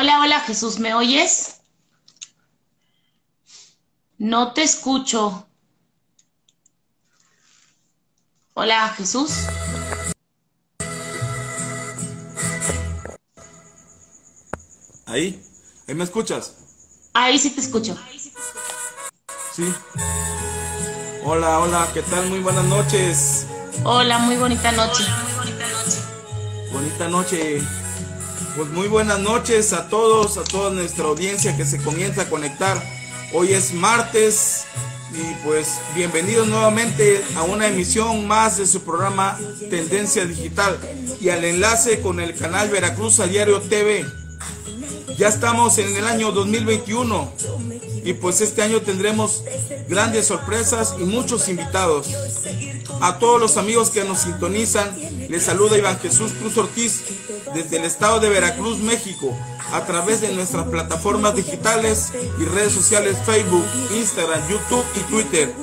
Hola, hola Jesús, ¿me oyes? No te escucho. Hola Jesús. Ahí, ahí me escuchas. Ahí sí te escucho. Sí. Hola, hola, ¿qué tal? Muy buenas noches. Hola, muy bonita noche. Bonita noche. Pues muy buenas noches a todos, a toda nuestra audiencia que se comienza a conectar. Hoy es martes y pues bienvenidos nuevamente a una emisión más de su programa Tendencia Digital y al enlace con el canal Veracruz a Diario TV. Ya estamos en el año 2021 y pues este año tendremos grandes sorpresas y muchos invitados. A todos los amigos que nos sintonizan, les saluda Iván Jesús Cruz Ortiz desde el estado de Veracruz, México, a través de nuestras plataformas digitales y redes sociales Facebook, Instagram, YouTube y Twitter.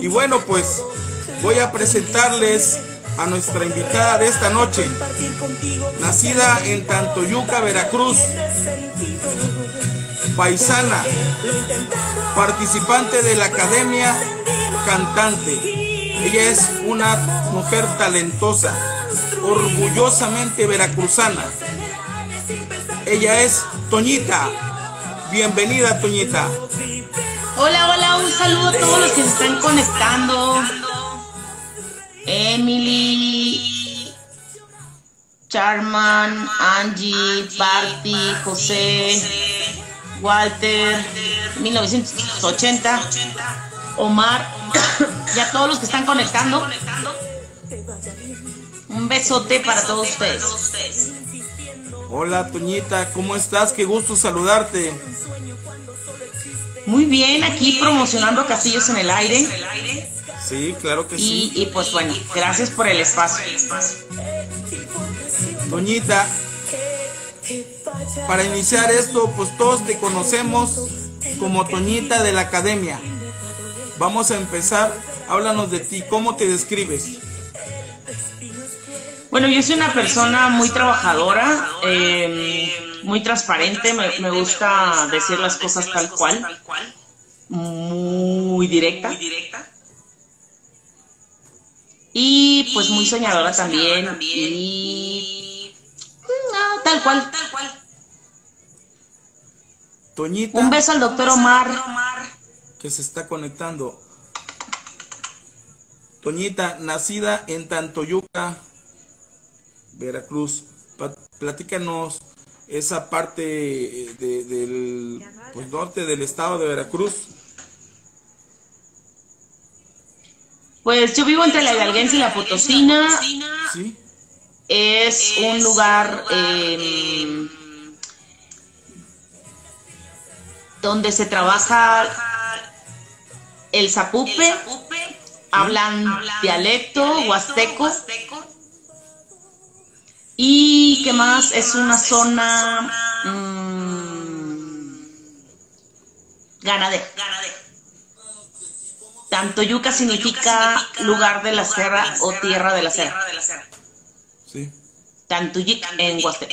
Y bueno, pues voy a presentarles a nuestra invitada de esta noche, nacida en Tantoyuca, Veracruz, paisana, participante de la Academia Cantante. Ella es una mujer talentosa, orgullosamente veracruzana. Ella es Toñita. Bienvenida, Toñita. Hola, hola, un saludo a todos los que se están conectando. Emily, Charman, Angie, Barty, José, Walter, 1980, Omar, y a todos los que están conectando. Un besote para todos ustedes. Hola, Toñita, ¿cómo estás? Qué gusto saludarte. Muy bien, aquí promocionando Castillos en el Aire. Sí, claro que Y, sí. y pues bueno, gracias por el espacio. Toñita, para iniciar esto, pues todos te conocemos como Toñita de la Academia. Vamos a empezar. Háblanos de ti, ¿cómo te describes? Bueno, yo soy una persona muy trabajadora, eh, muy transparente, me, me gusta decir las cosas tal cual, muy directa. Y pues muy soñadora también. Y no, tal cual. Toñita, Un beso al doctor Omar. que se está conectando. Toñita, nacida en Tantoyuca, Veracruz. Platícanos esa parte eh, de- del pues, norte del estado de Veracruz. Pues yo vivo entre la Hidalguense y la Potosina. ¿Sí? Es un lugar eh, donde se trabaja el zapupe, hablan dialecto huasteco y qué más es una zona mm, ganadera. Tanto yuca significa lugar de la sierra o tierra de la sierra. Sí, Tantuyic en Huasteco.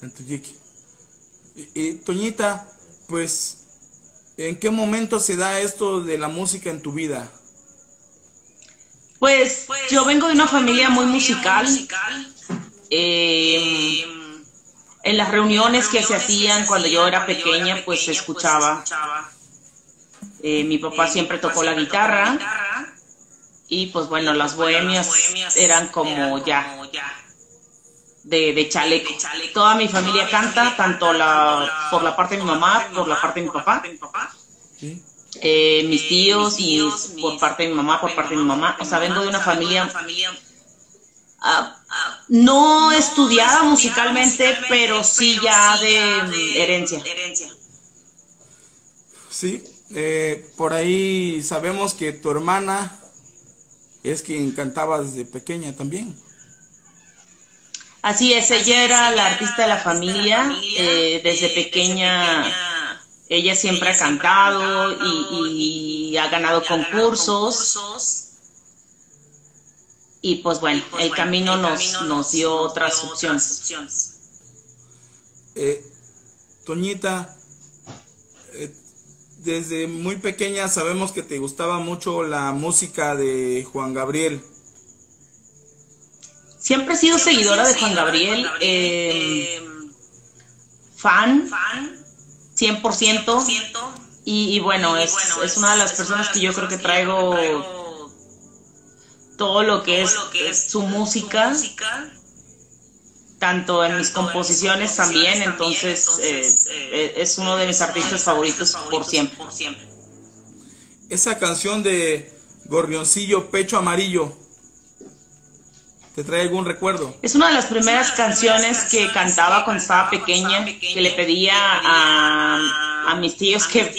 Tantoyiqui. Y, y, Toñita, pues, ¿en qué momento se da esto de la música en tu vida? Pues yo vengo de una familia muy musical. Eh, en las reuniones que se hacían cuando yo era pequeña, pues se escuchaba. Eh, mi papá siempre tocó la guitarra y pues bueno, las bohemias eran como ya de, de chaleco. Toda mi familia canta, tanto la, por la parte de mi mamá, por la parte de mi papá. ¿Sí? eh, mis tíos y por parte de mi mamá, por parte de mi mamá. O sea, vengo de una familia ah, no estudiada musicalmente, pero sí ya de mm, herencia. Sí, eh, por ahí sabemos que tu hermana es quien cantaba desde pequeña también. Así es, ella era la artista de la familia. eh, desde pequeña ella siempre ha cantado y, y ha ganado concursos. Y pues bueno, el camino nos, nos dio otras opciones. Eh, Toñita, eh, desde muy pequeña sabemos que te gustaba mucho la música de Juan Gabriel. Siempre he sido seguidora de Juan Gabriel, eh, fan, 100%, y, bueno, es, es, una de las personas que yo creo que traigo todo lo que es, su música tanto en mis composiciones también, entonces eh, eh, es uno de mis artistas favoritos por siempre. Esa canción de Gorrioncillo Pecho Amarillo, ¿te trae algún recuerdo? Es una de las primeras canciones que cantaba cuando estaba pequeña, que le pedía a, a mis tíos que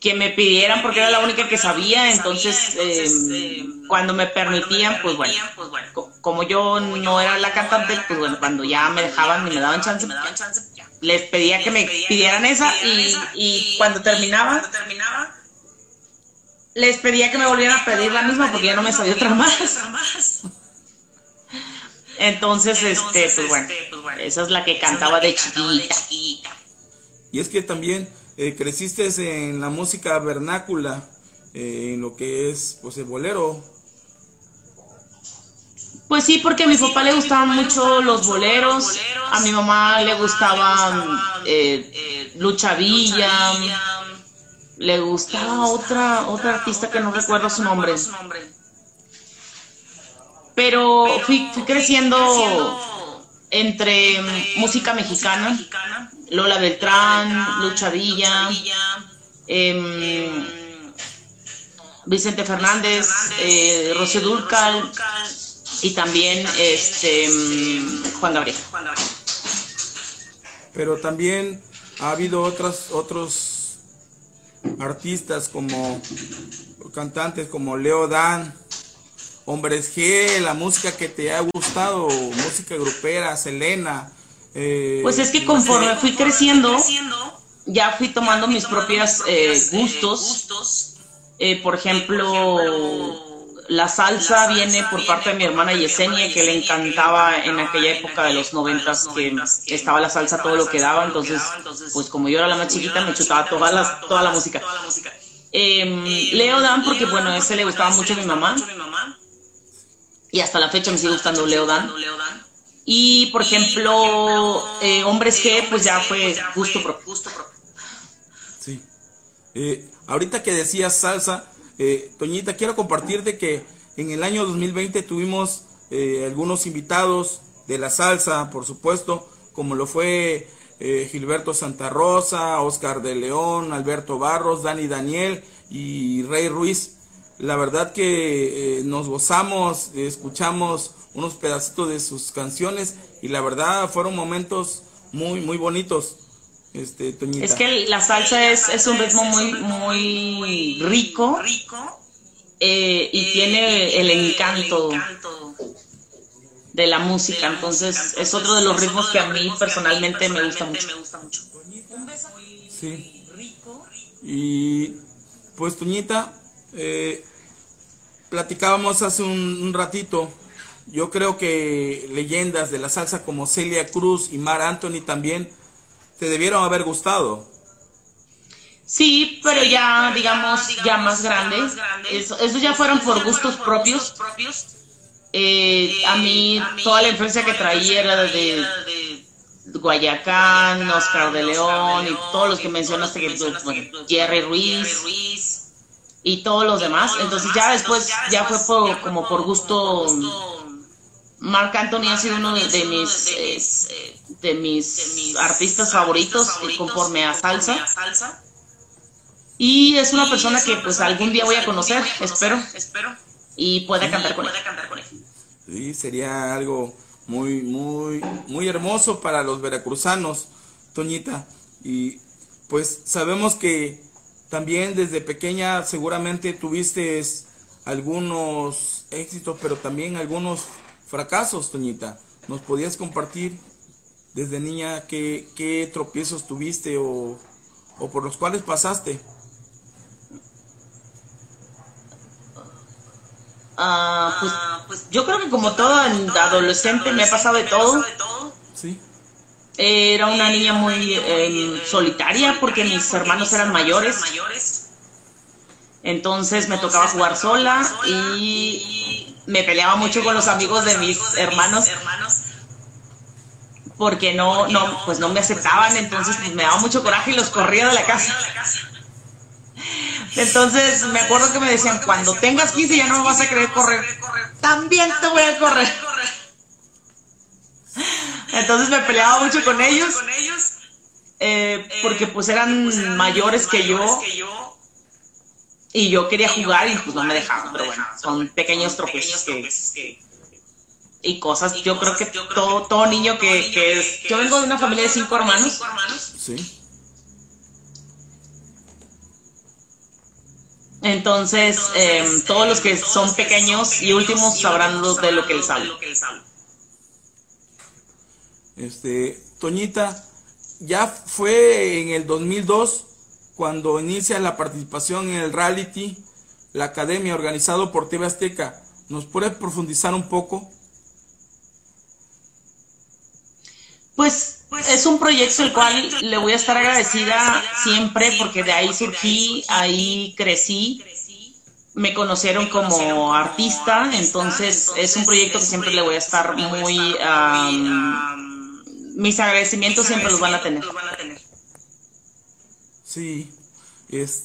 que me pidieran porque era la única que sabía, entonces eh, cuando me permitían, pues bueno, como yo no era la cantante, pues bueno, cuando ya me dejaban y me daban chance, les pedía que me pidieran esa y, y cuando terminaba, les pedía que me volvieran a pedir la misma porque ya no me sabía otra más. Entonces, este, pues bueno, esa es la que cantaba de chiquita. Y es que también eh, creciste en la música vernácula, eh, en lo que es pues el bolero. Pues sí, porque a mi papá le gustaban mucho los boleros, a mi mamá le gustaba eh, Lucha Villa, le gustaba otra, otra artista que no recuerdo su nombre. Pero fui creciendo entre música mexicana Lola Beltrán, Lucha Villa, em, Vicente Fernández, eh, Rocío Durcal y también este em, Juan Gabriel. Pero también ha habido otras otros artistas como cantantes como Leo Dan, Hombres G, la música que te ha gustado, música grupera, Selena, eh, pues es que conforme fui creciendo, ya fui tomando mis propios eh, gustos. Eh, por ejemplo, la salsa viene por parte de mi hermana Yesenia, que le encantaba en aquella época de los noventas, que estaba la salsa todo lo que daba. Entonces, pues como yo era la más chiquita, me chutaba toda la, toda la música. Em, Leo Dan, porque bueno, ese le gustaba mucho a mi mamá. Y hasta la fecha me sigue gustando Leo Dan. Y, por ejemplo, eh, Hombres G, pues ya fue justo propio. Sí. Eh, ahorita que decías salsa, eh, Toñita, quiero compartirte que en el año 2020 tuvimos algunos invitados de la salsa, por supuesto, como lo fue Gilberto Santa Rosa, Oscar de León, Alberto Barros, Dani Daniel y Rey Ruiz. La verdad que nos gozamos, escuchamos unos pedacitos de sus canciones y la verdad fueron momentos muy, muy bonitos. Este, Es que la salsa es, es un ritmo muy, muy rico eh, y tiene el encanto de la música, entonces es otro de los ritmos que a mí personalmente me gusta mucho. Sí. Y pues Toñita, eh, platicábamos hace un ratito yo creo que leyendas de la salsa como Celia Cruz y Mar Anthony también te debieron haber gustado. Sí, pero ya, digamos, ya más grandes. Esos ya fueron por gustos propios. Eh, a mí, toda la influencia que traía era de Guayacán, Oscar de León y todos los que mencionaste, Jerry Ruiz y todos los demás. Entonces ya después ya fue como por gusto Marc Anthony ha sido uno de, mis, eh, de mis artistas favoritos conforme a salsa. Y es una persona que pues algún día voy a conocer, espero, y pueda cantar con él. Sí, sería algo muy, muy, muy hermoso para los veracruzanos, Toñita. Y pues sabemos que también desde pequeña seguramente tuviste algunos éxitos, pero también algunos fracasos, Toñita. ¿Nos podías compartir desde niña qué, tropiezos tuviste o, por los cuales pasaste? Ah, pues, yo creo que como todo adolescente me ha pasado de todo. Era una niña muy em, solitaria porque mis hermanos eran mayores. Entonces me tocaba jugar sola y me peleaba mucho con los amigos de mis hermanos porque no, no, pues no me aceptaban, entonces pues, me daba mucho coraje y los corría de la casa. Entonces me acuerdo que me decían, cuando tengas 15 ya no me vas a querer correr. También te voy a correr. Entonces me peleaba mucho con ellos. Eh, porque pues eran mayores que yo. Y yo quería jugar y pues no me dejaban. Pero bueno, son pequeños tropiezos que, y cosas. Yo creo que todo, todo niño que, que es. Yo vengo de una familia de cinco hermanos. Sí. Entonces, em, todos los que son pequeños y últimos sabrán de lo que les hablo. Este, Toñita, ya fue en el 2002 cuando inicia la participación en el reality, la academia organizado por TV Azteca. ¿Nos puede profundizar un poco? Pues es un proyecto el cual le voy a estar agradecida siempre porque de ahí surgí, ahí crecí, me conocieron como artista, entonces es un proyecto que siempre le voy a estar muy... mis agradecimientos siempre los van a tener. Sí, es,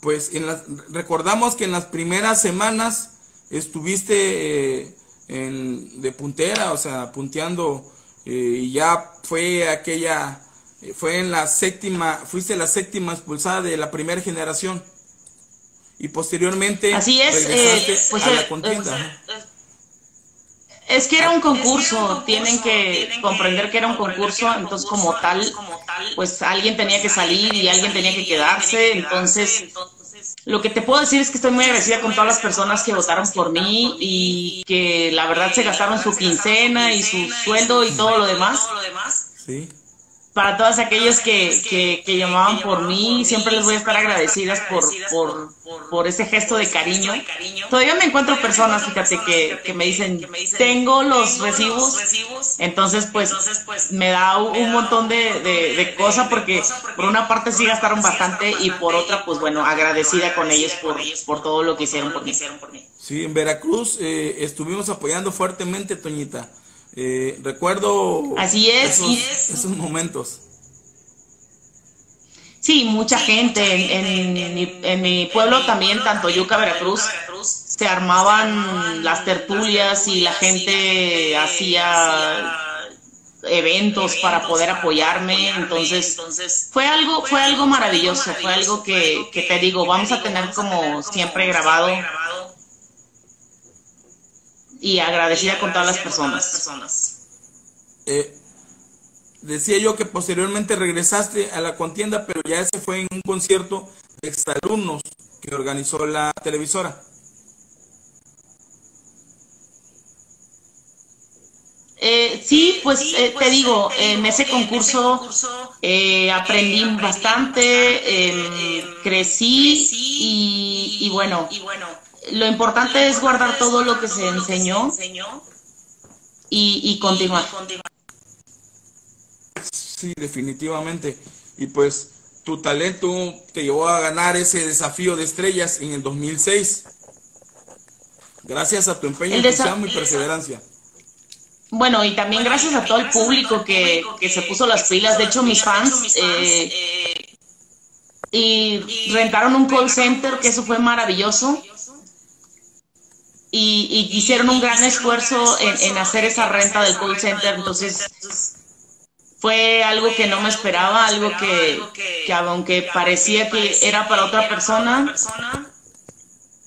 pues en las, recordamos que en las primeras semanas estuviste eh, en, de puntera, o sea, punteando eh, y ya fue aquella, eh, fue en la séptima, fuiste la séptima expulsada de la primera generación y posteriormente Así es, eh, pues, a la contienda. Es que era un concurso, tienen que comprender que era un concurso, entonces como tal, pues alguien tenía que salir y alguien tenía que quedarse, entonces lo que te puedo decir es que estoy muy agradecida con todas las personas que votaron por mí y que la verdad se gastaron su quincena y su sueldo y todo lo demás. Sí para todos aquellos que, que, llamaban por mí, siempre les voy a estar agradecidas por, por, por ese gesto de cariño. Todavía me encuentro personas, fíjate, que, que me dicen, tengo los recibos, entonces pues me da un montón de, de, cosas porque por una parte sí gastaron bastante y por otra pues bueno, agradecida con ellos por, por todo lo que hicieron por mí. Sí, en Veracruz eh, estuvimos apoyando fuertemente, Toñita. Eh, recuerdo Así es, esos, momentos. Sí, mucha gente. En, mi, pueblo también, tanto Yuca, Veracruz, se armaban las tertulias y la gente hacía eventos para poder apoyarme. Entonces, fue algo, fue algo maravilloso, fue algo que, que te digo, vamos a tener como siempre grabado y agradecida con todas las personas. Eh, decía yo que posteriormente regresaste a la contienda, pero ya ese fue en un concierto de exalumnos que organizó la televisora. Eh, sí, pues eh, te digo, en ese concurso aprendí bastante, em, crecí y, bueno, lo importante es guardar todo lo que se enseñó y, continuar. Sí, definitivamente. Y pues tu talento te llevó a ganar ese desafío de estrellas en el 2006. Gracias a tu empeño, entusiasmo y perseverancia. Bueno, y también gracias a todo el público que, se puso las pilas. De hecho, mis fans eh, y rentaron un call center, que eso fue maravilloso y, hicieron un gran esfuerzo en, hacer esa renta del call center, entonces fue algo que no me esperaba, algo que, aunque parecía que era para otra persona,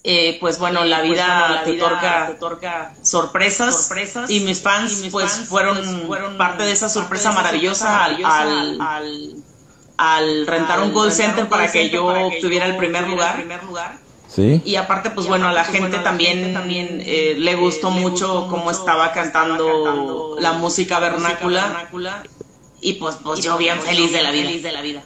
eh, pues bueno, la vida te otorga, sorpresas, y mis fans pues fueron, parte de esa sorpresa maravillosa al, al, rentar un call center para que yo obtuviera el primer lugar. Y aparte, pues bueno, a la gente también, también eh, le gustó mucho cómo estaba cantando la música vernácula. Y pues, pues yo bien feliz de la vida.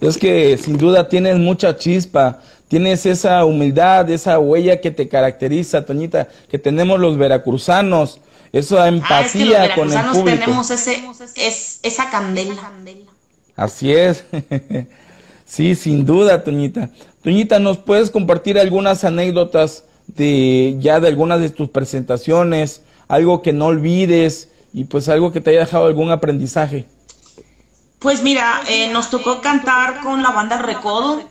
Es que sin duda tienes mucha chispa, tienes esa humildad, esa huella que te caracteriza, Toñita, que tenemos los veracruzanos. esa empatía ah, es que con el público. tenemos ese, es, esa candela. Así es. sí, sin duda, Toñita. Toñita, ¿nos puedes compartir algunas anécdotas de ya de algunas de tus presentaciones? Algo que no olvides y pues algo que te haya dejado algún aprendizaje. Pues mira, eh, nos tocó cantar con la banda Recodo.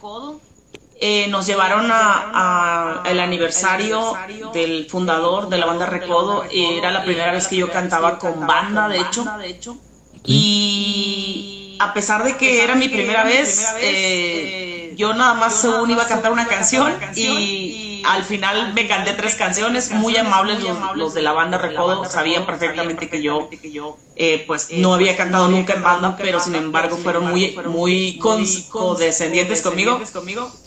Eh, nos llevaron a, el aniversario del fundador de la banda Recodo. Era la primera vez que yo cantaba con banda, de hecho. Y a pesar de que era mi primera vez, eh, yo nada más según iba a cantar una canción y al final me canté tres canciones, muy amables los, de la banda Recodo, sabían perfectamente que yo, eh, pues no había cantado nunca en banda, pero sin embargo fueron muy, muy condescendientes conmigo.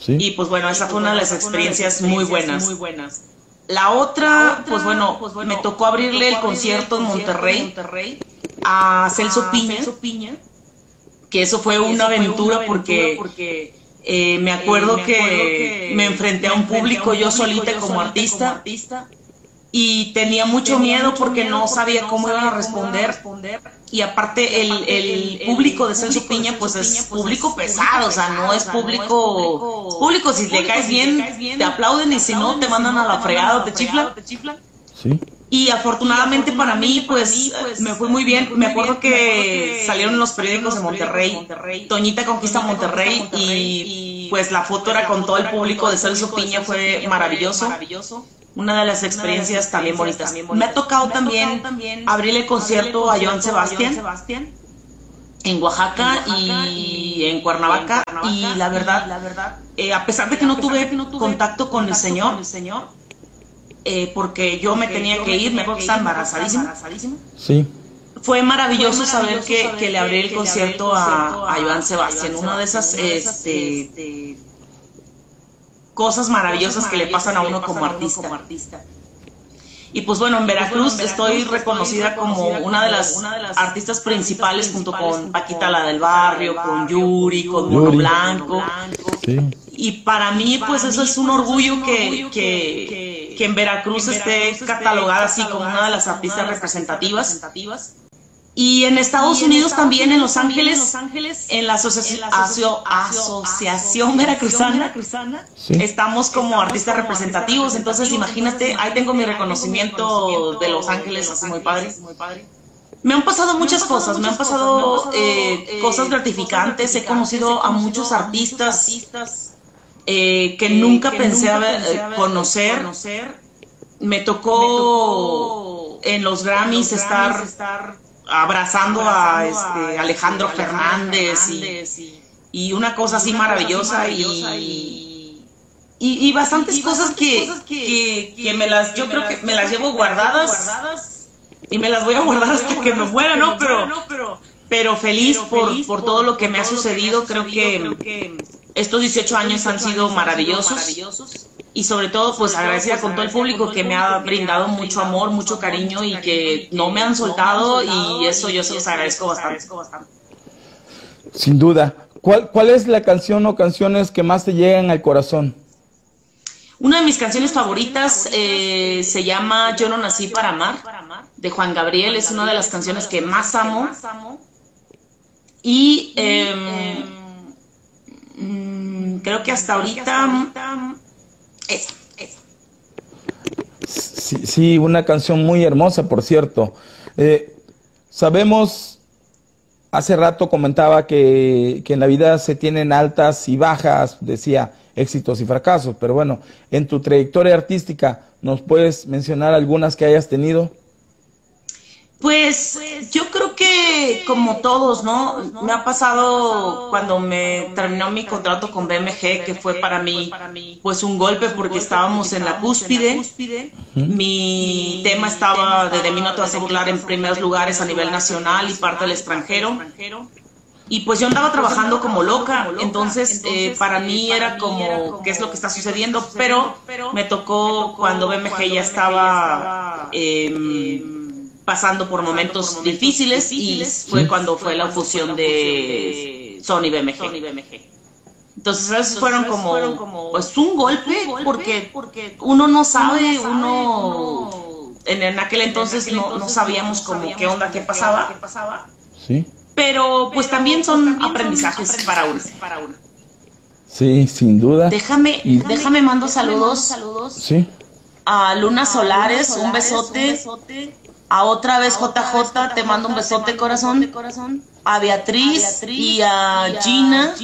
Y pues bueno, esa fue una de las experiencias muy buenas. La otra, pues bueno, me tocó abrirle el concierto en Monterrey a Celso Piña, que eso fue una aventura porque eh, me acuerdo que me enfrenté a un público yo solita como artista y tenía mucho miedo porque no sabía cómo iban a responder. Y aparte el, público de Celso Piña pues es público pesado, o sea, no es público... Público, si le caes bien, te aplauden y si no, te mandan a la fregada, te chiflan. Sí. Y afortunadamente para mí, pues, me fue muy bien. Me acuerdo que salieron los periódicos de Monterrey, Toñita conquista Monterrey y pues la foto era con todo el público de Celso Piña, fue maravilloso. Una de las experiencias también bonitas. Me ha tocado también abrir el concierto a Joan Sebastián en Oaxaca y en Cuernavaca y la verdad, eh, a pesar de que no tuve contacto con el Señor, eh, porque yo me tenía que ir, me acuerdo que estaba embarazadísima. Sí. Fue maravilloso saber que, que le abrí el concierto a, a Iván Sebastián, una de esas este, cosas maravillosas que le pasan a uno como artista. Y pues bueno, en Veracruz estoy reconocida como una de las artistas principales junto con Paquita la del Barrio, con Yuri, con Mono Blanco. Y para mí pues eso es un orgullo que, que, que en Veracruz esté catalogada así como una de las artistas representativas. Y en Estados Unidos también, en Los Ángeles, en la Asociación Veracruzana, estamos como artistas representativos. Entonces, imagínate, ahí tengo mi reconocimiento de Los Ángeles, así muy padre. Me han pasado muchas cosas, me han pasado eh, cosas gratificantes, he conocido a muchos artistas eh, que nunca pensé conocer. Me tocó en los Grammys estar abrazando a este, Alejandro Fernández y, una cosa así maravillosa y, y, bastantes cosas que, que, me las, yo creo que me las llevo guardadas y me las voy a guardar hasta que me muera, ¿no? Pero, pero feliz por, por todo lo que me ha sucedido, creo que estos 18 años han sido maravillosos y sobre todo pues agradecida con todo el público que me ha brindado mucho amor, mucho cariño y que no me han soltado y eso yo se los agradezco bastante. Sin duda. ¿Cuál, ¿Cuál es la canción o canciones que más te llegan al corazón? Una de mis canciones favoritas eh, se llama Yo no nací para amar, de Juan Gabriel. Es una de las canciones que más amo. Y em, mm, creo que hasta ahorita Sí, una canción muy hermosa, por cierto. Eh, sabemos, hace rato comentaba que, que en la vida se tienen altas y bajas, decía éxitos y fracasos, pero bueno, en tu trayectoria artística, ¿nos puedes mencionar algunas que hayas tenido? Pues yo creo que como todos, ¿no? Me ha pasado cuando me terminó mi contrato con BMG, que fue para mí pues un golpe porque estábamos en la cúspide. Mi tema estaba de De mí no te vas a burlar en primeros lugares a nivel nacional y parte del extranjero. Y pues yo andaba trabajando como loca, entonces eh, para mí era como, ¿qué es lo que está sucediendo? Pero me tocó cuando BMG ya estaba... Eh, pasando por momentos difíciles y fue cuando fue la fusión de Sony BMG. Entonces esos fueron como, pues un golpe, porque, uno no sabe, uno en, aquel entonces no, no sabíamos como qué onda, qué pasaba. Sí. Pero pues también son aprendizajes para uno. Sí, sin duda. Déjame, déjame mando saludos. saludos. Sí. A Luna Solares, un besote. A otra vez JJ, te mando un besote corazón. A Beatriz y a Gina.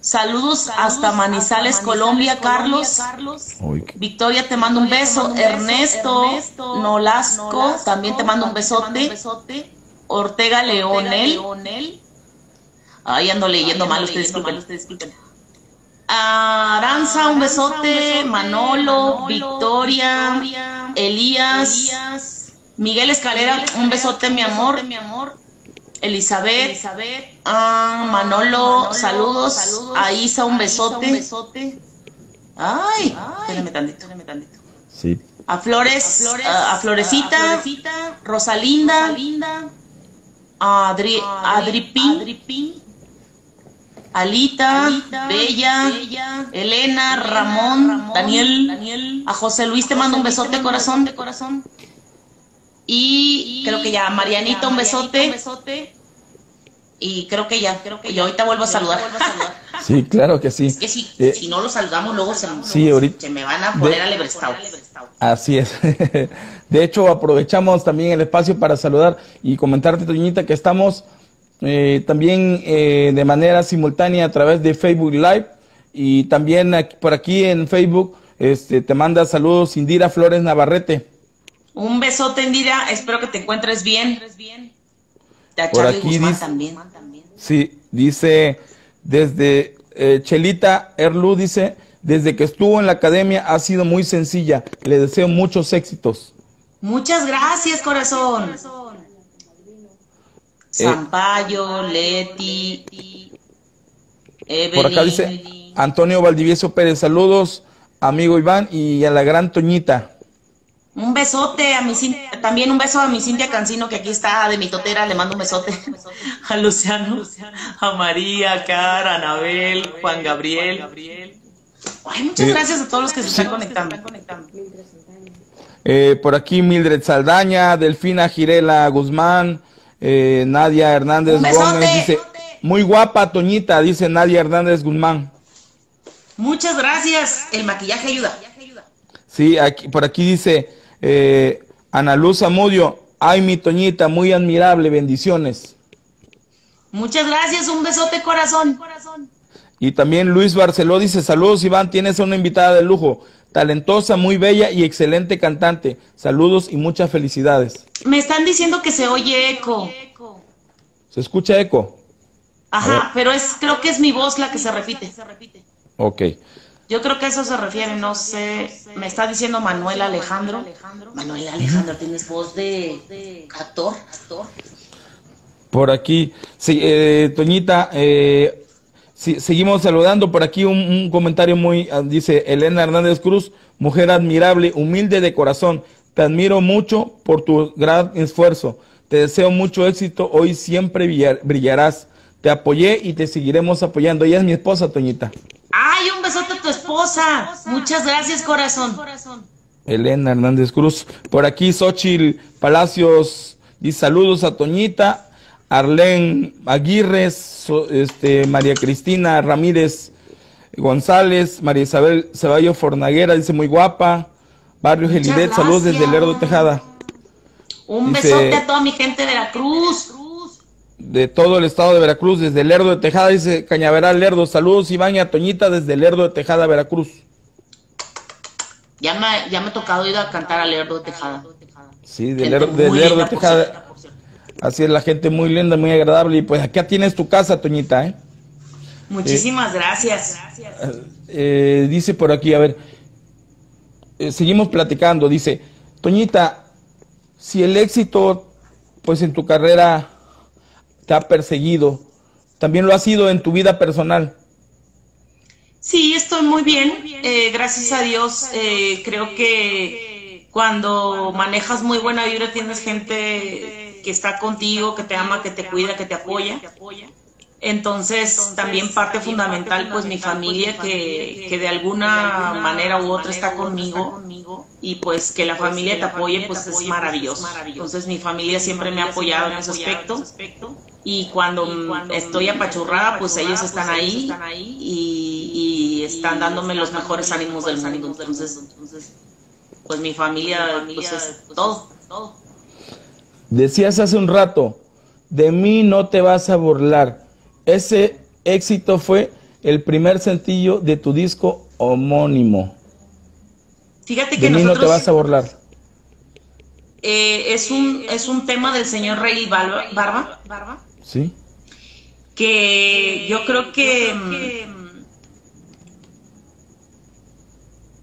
Saludos hasta Manizales, Colombia, Carlos. Victoria, te mando un beso. Ernesto Nolasco, también te mando un besote. Ortega Leonel. Ay, ando leyendo mal, ustedes disculpen. Aranza, un besote. Manolo, Victoria, Elías, Miguel Escalera, un besote, mi amor. Elizabeth, ah, Manolo, saludos. A Isa, un besote. Ay, espérame tantito, espérame tantito. Sí. A Flores, a, Florecita, Rosalinda, a Adri, Adripín, Alita, Bella, Elena, Ramón, Daniel, a José Luis te mando un besote corazón, de corazón. Y creo que ya, Marianita, un besote. Y creo que ya, creo que ya ahorita vuelvo a saludar. Sí, claro que sí. Es que si, eh, si no lo saludamos, luego se, me van a poner al Ebrestado. Así es. De hecho, aprovechamos también el espacio para saludar y comentarte, Toñita, que estamos eh, también eh, de manera simultánea a través de Facebook Live y también por aquí en Facebook este, te manda saludos Indira Flores Navarrete. Un besote, Indira. Espero que te encuentres bien. Por aquí dice, también. Sí, dice desde eh, Chelita Erlu dice, desde que estuvo en la academia ha sido muy sencilla. Le deseo muchos éxitos. Muchas gracias, corazón. Zampayo, Leti, Evelyn. Por acá dice Antonio Valdivieso Pérez, saludos, amigo Iván y a la gran Toñita. Un besote a mi también un beso a mi Cintia Cancino que aquí está de mi totera, le mando un besote a Luciano, a María, a Cara, a Anabel, Juan Gabriel. Ay, muchas gracias a todos los que se están conectando. Eh, por aquí Mildred Saldaña, Delfina Girela Guzmán, eh, Nadia Hernández Gómez dice, muy guapa Toñita, dice Nadia Hernández Guzmán. Muchas gracias, el maquillaje ayuda. Sí, aquí, por aquí dice, eh, Ana Luz Amudio, ay mi Toñita, muy admirable, bendiciones. Muchas gracias, un besote corazón. Y también Luis Barceló dice, saludos Iván, tienes una invitada de lujo, talentosa, muy bella y excelente cantante. Saludos y muchas felicidades. Me están diciendo que se oye eco. ¿Se escucha eco? Ajá, pero es creo que es mi voz la que se repite. Ok. Yo creo que eso se refiere, no sé, me está diciendo Manuel Alejandro. Manuel Alejandro, tienes voz de, actor, Por aquí, sí, eh, Toñita, eh, seguimos saludando. Por aquí un, comentario muy, ah, dice Elena Hernández Cruz, mujer admirable, humilde de corazón, te admiro mucho por tu gran esfuerzo, te deseo mucho éxito, hoy siempre brillarás, te apoyé y te seguiremos apoyando, ella es mi esposa, Toñita. ¡Ay, un besote a tu esposa! Muchas gracias, corazón. Elena Hernández Cruz. Por aquí, Xochil Palacios. Y saludos a Toñita. Arlén Aguirre, este, María Cristina Ramírez González, María Isabel Ceballo Fornaguera, dice muy guapa. Barrio Gelidet, saludos desde Lerdo Tejada. Un besote a toda mi gente de la Cruz de todo el estado de Veracruz, desde Lerdo de Tejada, dice Cañaveral Lerdo. Saludos, Iván y a Toñita, desde Lerdo de Tejada, Veracruz. Ya me, ya me ha tocado ir a cantar a Lerdo de Tejada. Sí, de, Lerdo, de, Tejada. Así es, la gente muy linda, muy agradable. Y pues aquí tienes tu casa, Toñita, ¿eh? Muchísimas gracias. Eh, dice por aquí, a ver, eh, seguimos platicando. Dice, Toñita, si el éxito, pues en tu carrera te ha perseguido, también lo ha sido en tu vida personal. Sí, estoy muy bien, eh, gracias a Dios. Eh, creo que cuando manejas muy buena vibra tienes gente que está contigo, que te ama, que te cuida, que te apoya. Entonces, también parte fundamental, pues mi familia que, que de alguna manera u otra está conmigo y pues que la familia te apoye, pues es maravilloso. Entonces, mi familia siempre me ha apoyado en ese aspecto y cuando estoy apachurrada, pues ellos están ahí y, y están dándome los mejores ánimos del mundo. Entonces, pues mi familia, pues es todo, todo. Decías hace un rato, de mí no te vas a burlar. Ese éxito fue el primer sencillo de tu disco homónimo. Fíjate que de mí no te vas a burlar. Eh, es, un, es un tema del señor Rey Barba, Barba, Sí. que yo creo que mm,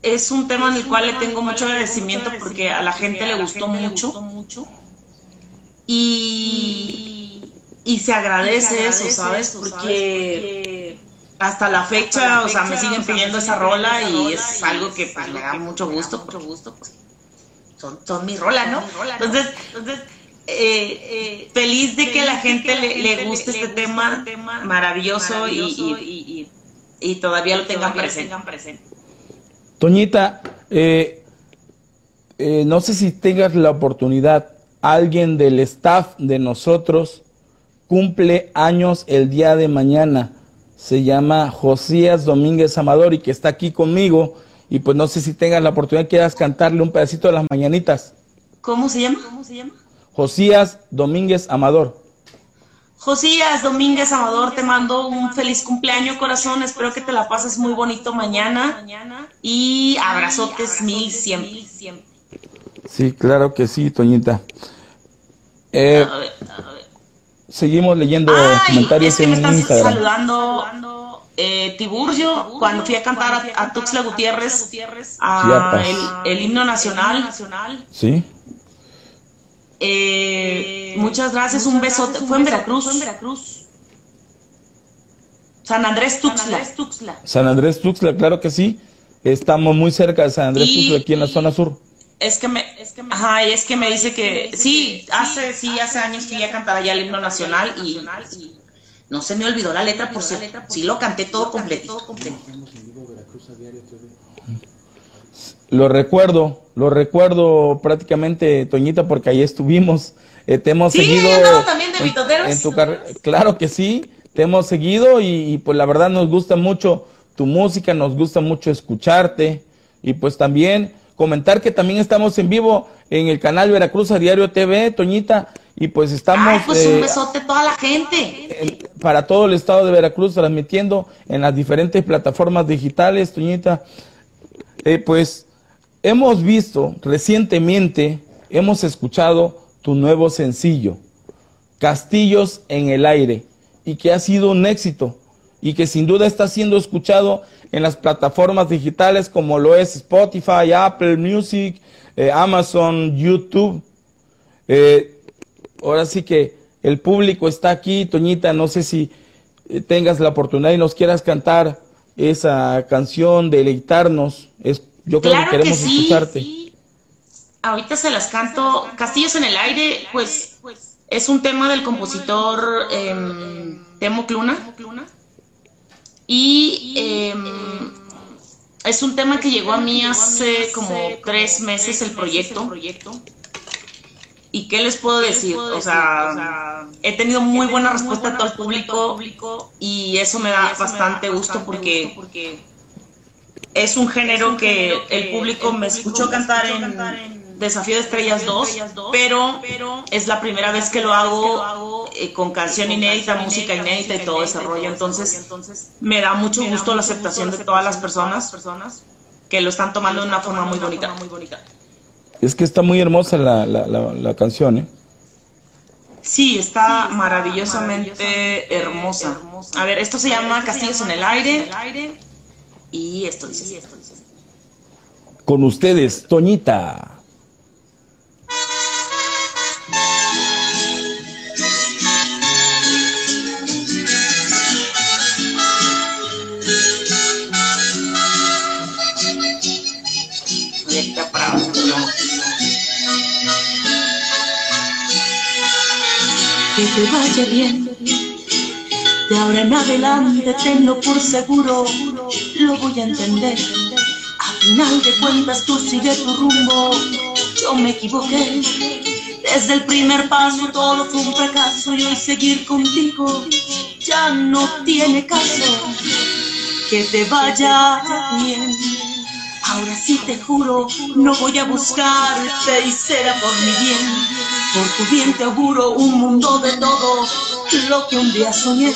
es un tema en el cual le tengo mucho agradecimiento porque a la gente le gustó mucho y, y se agradece eso, ¿sabes? Porque hasta la fecha, o sea, me siguen pidiendo esa rola y es algo que pues, me da mucho gusto, mucho gusto, pues son, son mi rola, ¿no? Entonces, entonces eh, eh, feliz de que la gente le, le guste este tema maravilloso y, y, y, todavía lo tengan presente. Toñita, eh, eh, no sé si tengas la oportunidad, alguien del staff de nosotros cumple años el día de mañana. Se llama Josías Domínguez Amador y que está aquí conmigo. Y pues no sé si tengas la oportunidad, quieras cantarle un pedacito de las mañanitas. ¿Cómo se llama? ¿Cómo se llama? Josías Domínguez Amador. Josías Domínguez Amador, te mando un feliz cumpleaños, corazón. Espero que te la pases muy bonito mañana. Y abrazotes mil siempre. Sí, claro que sí, Toñita. Eh, A ver, a ver. seguimos leyendo Ay, comentarios es que me en estás Instagram. saludando eh, Tiburcio cuando fui a cantar a, a Tuxtla Gutiérrez a el himno nacional. Sí, Eh, muchas gracias, un besote. Fue en Veracruz. San Andrés Tuxtla. San Andrés Tuxtla, claro que sí. Estamos muy cerca de San Andrés Y- Tuxtla, aquí en la zona sur. Es que me, ajá, y es que me dice que sí, hace sí hace años que ya cantaba ya el himno nacional y, y no se me olvidó la letra por cierto, sí lo canté todo completito. Lo recuerdo, lo recuerdo prácticamente, Toñita, porque ahí estuvimos. Eh, te hemos Sí, seguido. también de en- en tu Claro que sí, te hemos seguido y, y, pues la verdad nos gusta mucho tu música, nos gusta mucho escucharte y pues también comentar que también estamos en vivo en el canal Veracruz a Diario TV, Toñita, y pues estamos Ay, pues eh, un besote a toda la gente. en- para todo el estado de Veracruz transmitiendo en las diferentes plataformas digitales, Toñita. Eh, pues hemos visto recientemente, hemos escuchado tu nuevo sencillo, Castillos en el Aire, y que ha sido un éxito y que sin duda está siendo escuchado en las plataformas digitales como lo es Spotify, Apple Music, eh, Amazon, YouTube. Eh, ahora sí que el público está aquí, Toñita, no sé si eh, tengas la oportunidad y nos quieras cantar esa canción, deleitarnos. Yo creo Claro que sí. escucharte. Ahorita se las canto. Castillos en el aire, pues es un tema del compositor em, Temo Cluna. Y em, es un tema que llegó a mí hace como tres meses el proyecto. ¿Y qué les puedo decir? O sea, he tenido muy buena respuesta de todo el público y eso me da bastante gusto porque es un género que el público me escuchó cantar en Desafío de Estrellas 2, pero es la primera vez que lo hago eh, con canción inédita, música inédita y todo ese rollo. Entonces, me da mucho gusto la aceptación de todas las personas que lo están tomando de una forma muy bonita. Es que está muy hermosa la, la, la, la canción, ¿eh? Sí, está maravillosamente hermosa. A ver, esto se llama Castillos en el Aire. Y esto dice así. Con ustedes, Toñita. Que te vaya bien, De ahora en adelante tenlo por seguro, lo voy a entender. A final de cuentas tú sigue tu rumbo, yo me equivoqué. Desde el primer paso todo fue un fracaso y hoy seguir contigo ya no tiene caso. Que te vaya bien. Ahora sí te juro, no voy a buscarte y será por mi bien. Por tu bien te auguro un mundo de todo lo que un día soñé.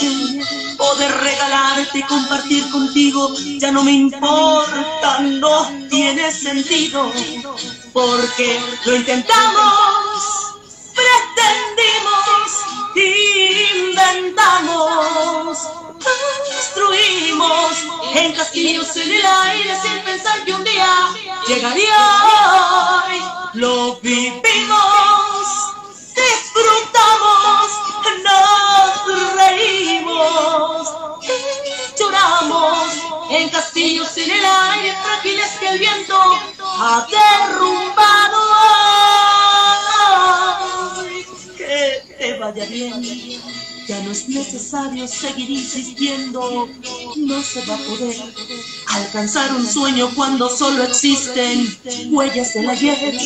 Poder regalarte y compartir contigo ya no me importa, no tiene sentido. Porque lo intentamos, pretendimos, inventamos construimos en castillos en el aire sin llegaría hoy. Lo vivimos, disfrutamos, nos reímos lloramos en castillos en el aire frágiles que el viento ha derrumbado. Que te vaya bien ya no es necesario seguir insistiendo, no se va a poder alcanzar un sueño cuando solo existen huellas del ayer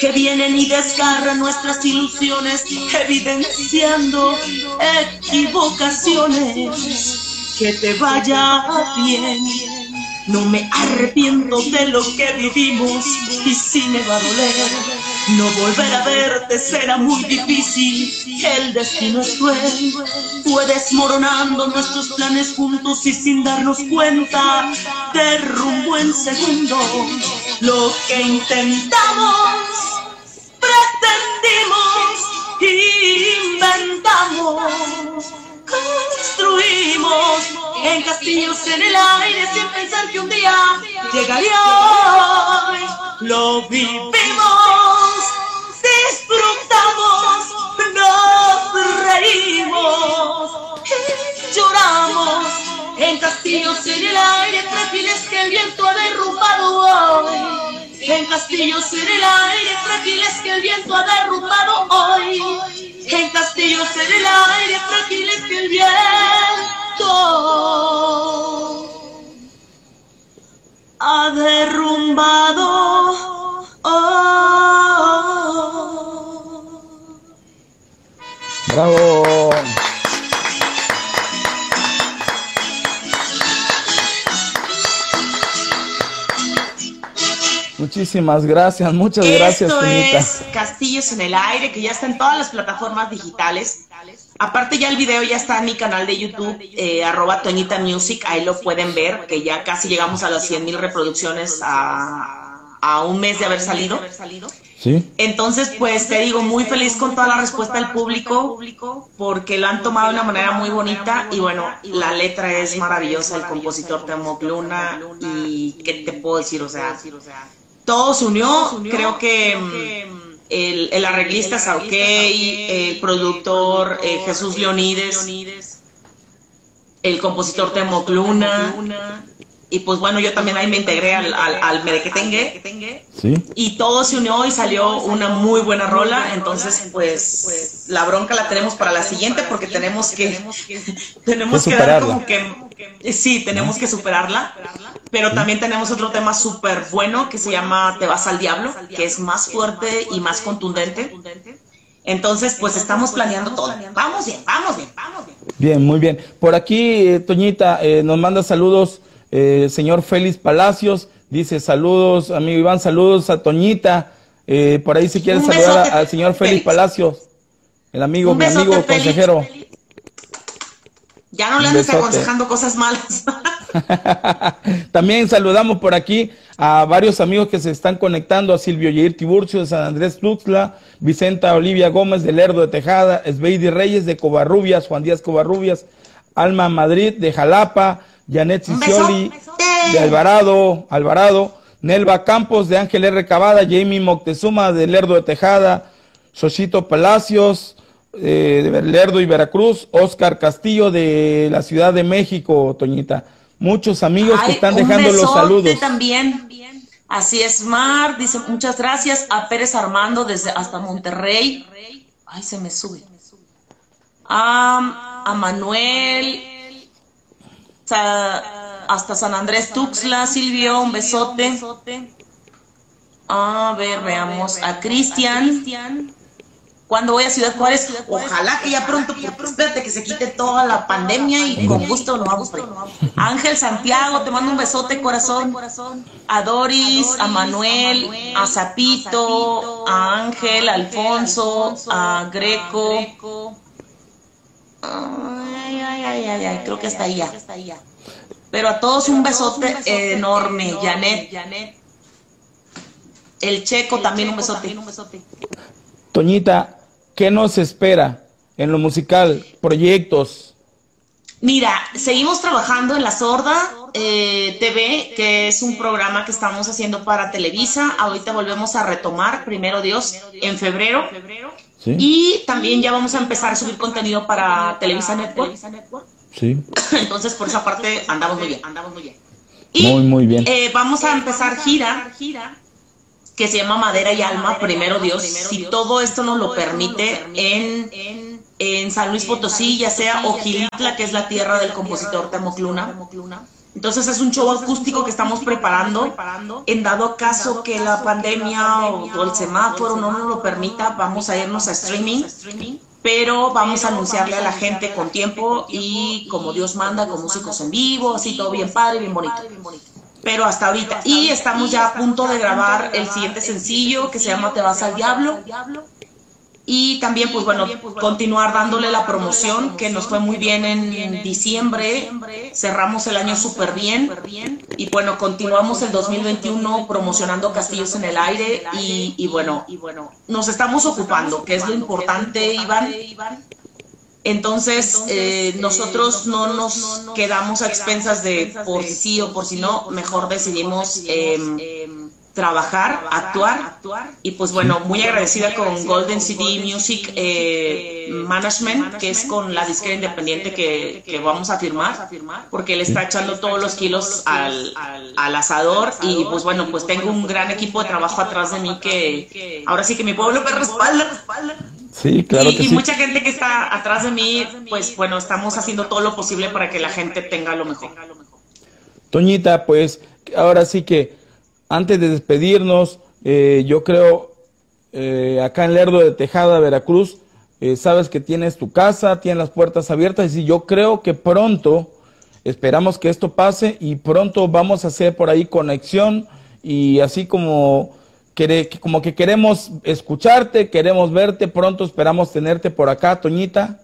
que vienen y desgarran nuestras ilusiones, evidenciando equivocaciones. Que te vaya bien. No me arrepiento de lo que vivimos y si me va a doler. No volver a verte será muy difícil, el destino es cruel. Fue desmoronando nuestros planes juntos y sin darnos cuenta, derrumbó en segundos lo que intentamos, pretendimos, inventamos, construimos en castillos en el aire sin pensar que un día llegaría hoy. Lo vivimos disfrutamos, nos reímos, lloramos en castillos en el aire, frágiles que el viento ha derrumbado hoy. En castillos en el aire, frágiles que el viento ha derrumbado hoy. En castillos en el aire, frágiles que el viento ha derrumbado hoy. Bravo. Muchísimas gracias, muchas gracias, Esto es Castillos en el Aire, que ya está en todas las plataformas digitales. Aparte ya el video ya está en mi canal de YouTube, eh, arroba Toñita Music, ahí lo pueden ver, que ya casi llegamos a las 100 mil reproducciones a, a un mes de haber salido. Sí, Entonces, pues te digo, muy feliz con toda la respuesta del público, porque lo han tomado de una manera muy bonita y bueno, la letra es maravillosa, el compositor Temoc Luna y qué te puedo decir, o sea, todo se unió, creo que mm, el, el arreglista Sauquey, el productor eh, Jesús Leonides, el compositor Temoc Luna, y pues bueno, yo también ahí me integré al, al, al Merequetengue, sí. y todo se unió y salió una muy buena rola, entonces pues la bronca la tenemos para la siguiente porque tenemos que tenemos Que dar como que sí, tenemos que superarla, pero también tenemos otro tema súper bueno que se llama Te vas al diablo, que es más fuerte y más contundente. Entonces, pues estamos planeando todo. Vamos bien, vamos bien, vamos bien. Bien, muy bien. Por aquí, eh, Toñita, eh, nos manda saludos, eh, señor Félix Palacios. Dice saludos, amigo Iván, saludos a Toñita. Eh, por ahí si quiere saludar besote, al señor Félix. Palacios, el amigo, mi amigo consejero. Ya no le andes aconsejando cosas malas. También saludamos por aquí a varios amigos que se están conectando, a Silvio Yair Tiburcio de San Andrés Tuxtla, Vicenta Olivia Gómez de Lerdo de Tejada, Esbeidi Reyes de Covarrubias, Juan Díaz Covarrubias, Alma Madrid de Jalapa, Janet Cicioli de Alvarado, Alvarado, Nelva Campos de Ángel R. Cavada, Jamie Moctezuma de Lerdo de Tejada, Xochito Palacios eh, de Lerdo y Veracruz, Oscar Castillo de la Ciudad de México, Toñita. Muchos amigos que están dejando los besote saludos. también. Así es, Mar, dice muchas gracias a Pérez Armando desde hasta Monterrey. Ay, se me sube. a, a Manuel, hasta San Andrés Tuxla, Silvio, un besote. A ver, veamos a Cristian. Cuando voy a Ciudad Juárez, ojalá que ya pronto, espérate que se quite toda la pandemia y con gusto nos vamos Ángel Santiago, te mando un besote, corazón. A Doris, a Manuel, a Zapito, a Ángel, a Alfonso, a Greco. Ay, ay, ay, ay, ay, creo que está ahí ya. Pero a todos un besote enorme, Janet. El Checo también un besote. Toñita, ¿qué nos espera en lo musical? ¿Proyectos? Mira, seguimos trabajando en La Sorda eh, TV, que es un programa que estamos haciendo para Televisa. Ahorita volvemos a retomar, primero Dios, en febrero. Y también ya vamos a empezar a subir contenido para Televisa Network. Sí. Entonces, por esa parte, andamos muy bien. Andamos muy bien. Y muy, muy bien. Eh, vamos a empezar gira que se llama Madera y Alma, primero Dios, si todo esto nos lo permite, en, en San Luis Potosí, ya sea Ojilitla, que es la tierra del compositor Temocluna. Entonces es un show acústico que estamos preparando. En dado caso que la pandemia o, el semáforo no nos lo permita, vamos a irnos a streaming. Pero vamos a anunciarle a la gente con tiempo y como Dios manda, con músicos en vivo, así todo bien padre, bien bonito pero hasta ahorita. Y estamos ya a punto de grabar el siguiente sencillo que se llama Te vas al diablo. Y también, pues bueno, continuar dándole la promoción, que nos fue muy bien en diciembre. Cerramos el año súper bien. Y bueno, continuamos el 2021 promocionando Castillos en el Aire. Y, y bueno, nos estamos ocupando, que es lo importante, Iván. Entonces, eh, nosotros no nos quedamos a expensas de por sí o por si no, mejor decidimos em, trabajar, actuar. Y pues bueno, muy agradecida con Golden CD Music eh, Management, que es con la disquera independiente que, que, vamos a firmar, porque él está echando todos los kilos al, al asador. Y pues bueno, pues tengo un gran equipo de trabajo atrás de mí que ahora sí que mi pueblo me respalda. Sí, claro y, mucha gente que está atrás de mí, pues bueno, estamos haciendo todo lo posible para que la gente tenga lo mejor. Toñita, pues ahora sí que antes de despedirnos, eh, yo creo eh, acá en Lerdo de Tejada, Veracruz, eh, sabes que tienes tu casa, tienes las puertas abiertas y yo creo que pronto, esperamos que esto pase y pronto vamos a hacer por ahí conexión y así como como que queremos escucharte, queremos verte, pronto esperamos tenerte por acá, Toñita.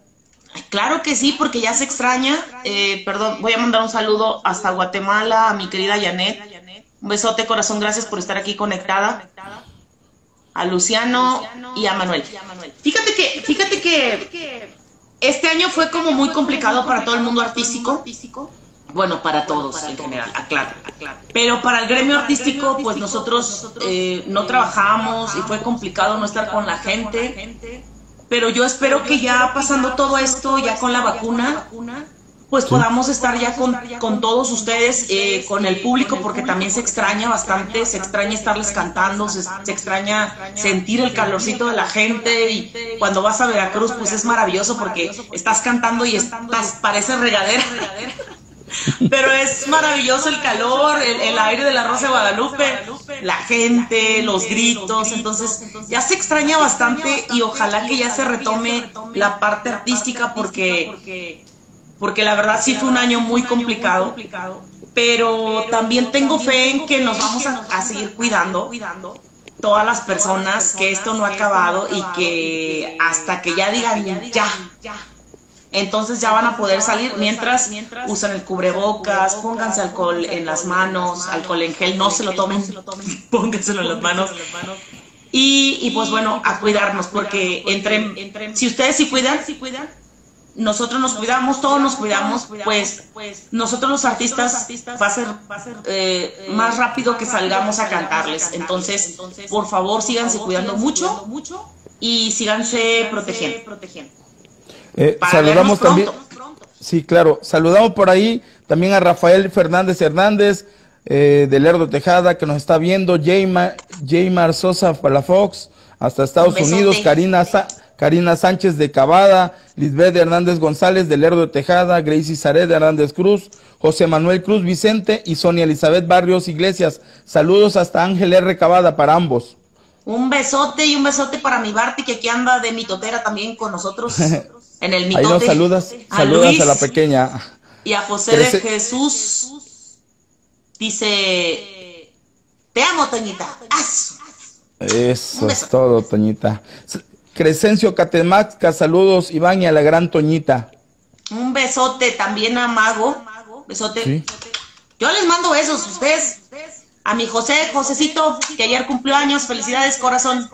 Claro que sí, porque ya se extraña. Eh, perdón, voy a mandar un saludo hasta Guatemala a mi querida Janet. Un besote, corazón, gracias por estar aquí conectada. A Luciano y a Manuel. Fíjate que, fíjate que este año fue como muy complicado para todo el mundo artístico bueno, para todos en general, aclaro. Pero para el gremio artístico, pues nosotros eh, no trabajamos y fue complicado no estar con la gente. Pero yo espero que ya pasando todo esto, ya con la vacuna, pues podamos estar ya con, con todos ustedes, eh, con el público, porque también se extraña bastante, se extraña estarles cantando, se, se, extraña sentir el calorcito de la gente y cuando vas a Veracruz, pues es maravilloso porque estás cantando y estás, parece regadera. Pero es maravilloso el calor, el, aire de la Rosa de Guadalupe, la gente, los gritos, entonces ya se extraña bastante y ojalá que ya se retome la parte artística porque, porque la verdad sí fue un año muy complicado, pero también tengo fe en que nos vamos a, seguir cuidando todas las personas que esto no ha acabado y que hasta que ya digan ya, entonces ya van a poder salir mientras usan el cubrebocas, pónganse alcohol en las manos, alcohol en gel, no se lo tomen, pónganselo en las manos. Y, y pues bueno, a cuidarnos, porque entre, si ustedes sí cuidan, nosotros nos cuidamos, todos nos cuidamos, pues nosotros los artistas va a ser eh, más rápido que salgamos a cantarles. Entonces, por favor, síganse cuidando mucho y síganse protegiendo. Eh, saludamos también. Sí, claro. Saludamos por ahí también a Rafael Fernández Hernández eh, de Lerdo Tejada que nos está viendo. Jaymar, Sosa para Fox hasta Estados Unidos. Karina, Karina Sánchez de Cavada, Lisbeth Hernández González de Lerdo de Tejada, Gracie Zaret de Hernández Cruz, José Manuel Cruz Vicente y Sonia Elizabeth Barrios Iglesias. Saludos hasta Ángel R. Cavada para ambos. Un besote y un besote para mi Barty que aquí anda de mitotera también con nosotros en el mitote. Ahí nos saludas, a saludas Luis a la pequeña. Y a José de Jesús dice, te amo, Toñita. Eso es todo, Toñita. Crescencio Catemaxca, saludos, Iván y a la gran Toñita. Un besote también a Mago. Besote. Yo les mando besos, ustedes. A mi José, Josecito, que ayer cumplió años. Felicidades, corazón.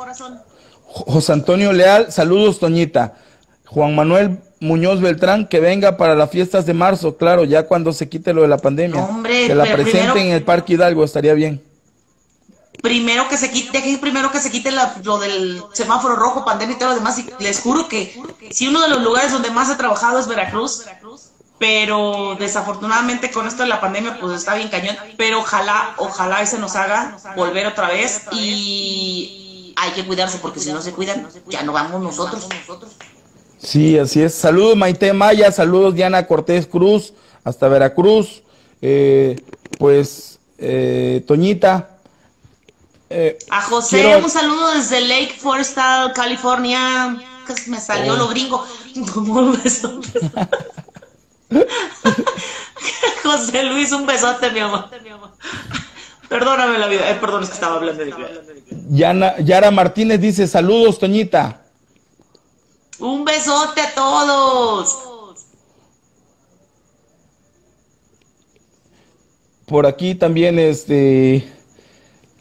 José Antonio Leal, saludos, Toñita. Juan Manuel Muñoz Beltrán, que venga para las fiestas de marzo, claro, ya cuando se quite lo de la pandemia. Hombre, que la presenten en el Parque Hidalgo, estaría bien. Primero que se quite, primero que se quite lo del semáforo rojo, pandemia y todo lo demás. Y les juro que si uno de los lugares donde más he trabajado es Veracruz, pero desafortunadamente con esto de la pandemia pues está bien cañón, pero ojalá, ojalá ese nos haga volver otra vez y hay que cuidarse porque si no se cuidan ya no vamos nosotros. Sí, así es. Saludos Maite Maya, saludos Diana Cortés Cruz, hasta Veracruz. Eh, pues, eh, Toñita. Eh, a José, un saludo desde Lake Forest, California. Me salió lo gringo. José Luis, un besote, mi amor. Perdóname la vida. Eh, perdón, es que estaba hablando de Yana, Yara Martínez dice, saludos, Toñita. Un besote a todos. Por aquí también, este,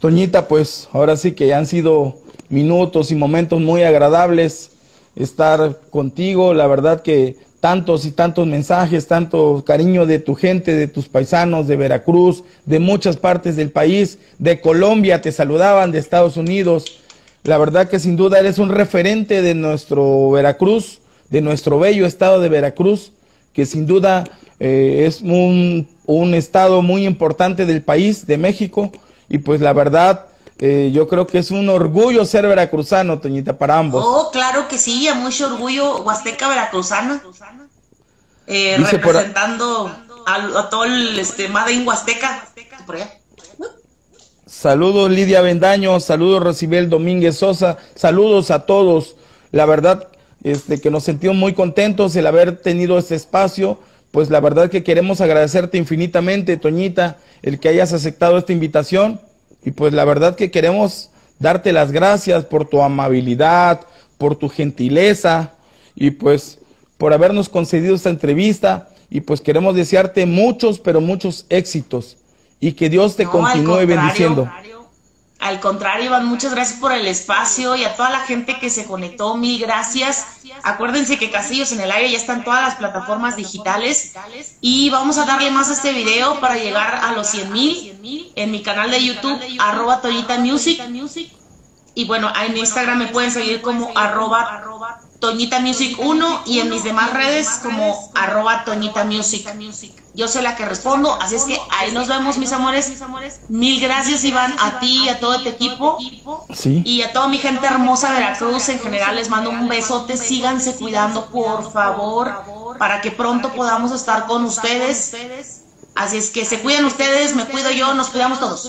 Toñita, pues ahora sí que han sido minutos y momentos muy agradables estar contigo. La verdad que tantos y tantos mensajes, tanto cariño de tu gente, de tus paisanos, de Veracruz, de muchas partes del país, de Colombia, te saludaban, de Estados Unidos. La verdad que sin duda eres un referente de nuestro Veracruz, de nuestro bello estado de Veracruz, que sin duda eh, es un, un estado muy importante del país, de México, y pues la verdad eh, yo creo que es un orgullo ser veracruzano, Toñita, para ambos. Oh, claro que sí, a mucho orgullo Huasteca veracruzana. Eh, representando a, todo el este, Made Huasteca. Saludos Lidia Bendaño, saludos Recibel Domínguez Sosa, saludos a todos. La verdad, este, que nos sentimos muy contentos el haber tenido este espacio. Pues la verdad que queremos agradecerte infinitamente, Toñita, el que hayas aceptado esta invitación. Y pues la verdad que queremos darte las gracias por tu amabilidad, por tu gentileza y pues por habernos concedido esta entrevista. Y pues queremos desearte muchos, pero muchos éxitos. Y que Dios te continúe bendiciendo. Al contrario, Iván, muchas gracias por el espacio y a toda la gente que se conectó, mil gracias. Acuérdense que Castillos en el Aire ya están todas las plataformas digitales y vamos a darle más a este video para llegar a los 100 mil en mi canal de YouTube, arroba Toyita Music. Y bueno, en Instagram me pueden seguir como arroba Toñita Music 1 y en mis demás redes como arroba Toñita Music. Yo soy la que respondo, así es que ahí nos vemos, mis amores. Mil gracias, Iván, a ti y a todo tu equipo. Y a toda mi gente hermosa de Veracruz en general, les mando un besote. Síganse cuidando, por favor, para que pronto podamos estar con ustedes. Así es que se cuiden ustedes, me cuido yo, nos cuidamos todos.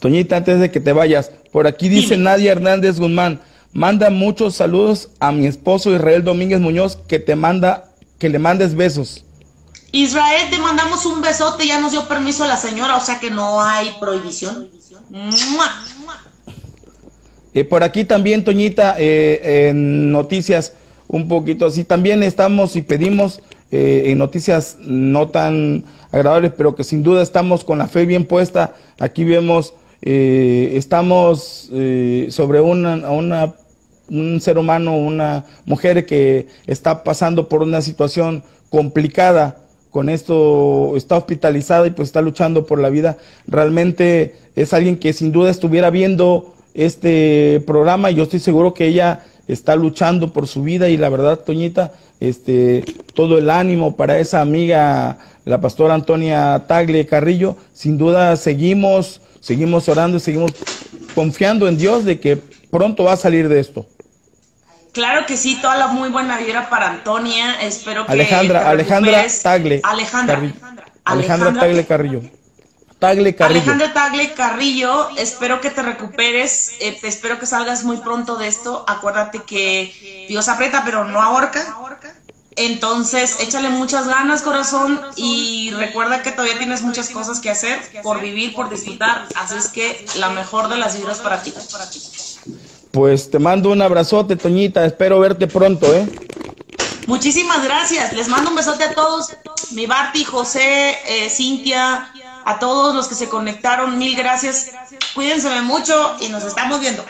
Toñita, antes de que te vayas, por aquí dice Nadia Hernández Guzmán. Manda muchos saludos a mi esposo Israel Domínguez Muñoz, que te manda, que le mandes besos. Israel, te mandamos un besote, ya nos dio permiso la señora, o sea que no hay prohibición. Eh, por aquí también, Toñita, eh, en noticias un poquito así, también estamos y pedimos eh, en noticias no tan agradables, pero que sin duda estamos con la fe bien puesta. Aquí vemos, estamos sobre una, una un ser humano, una mujer que está pasando por una situación complicada, con esto está hospitalizada y pues está luchando por la vida. Realmente es alguien que sin duda estuviera viendo este programa y yo estoy seguro que ella está luchando por su vida y la verdad, Toñita, este, todo el ánimo para esa amiga, la pastora Antonia Tagle Carrillo, sin duda seguimos, seguimos orando y seguimos confiando en Dios de que pronto va a salir de esto. Claro que sí, toda la muy buena vibra para Antonia. Espero que. Alejandra, Alejandra Tagle. Alejandra. Alejandra, Tagle Carrillo. Tagle Carrillo. Alejandra Tagle Carrillo, espero que te recuperes, eh, espero que salgas muy pronto de esto. Acuérdate que Dios aprieta, pero no ahorca. Entonces, échale muchas ganas, corazón, y recuerda que todavía tienes muchas cosas que hacer por vivir, por disfrutar. Así es que la mejor de las vibras para ti. Pues te mando un abrazote, Toñita. Espero verte pronto, ¿eh? Muchísimas gracias. Les mando un besote a todos. Mi Barty, José, eh, Cintia, a todos los que se conectaron. Mil gracias. Cuídense mucho y nos estamos viendo.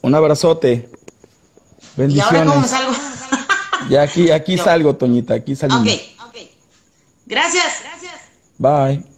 Un abrazote. Bendiciones. ¿Y ahora cómo salgo? ya aquí, aquí salgo, Toñita. Aquí salimos. Ok, ok. Gracias. Gracias. Bye.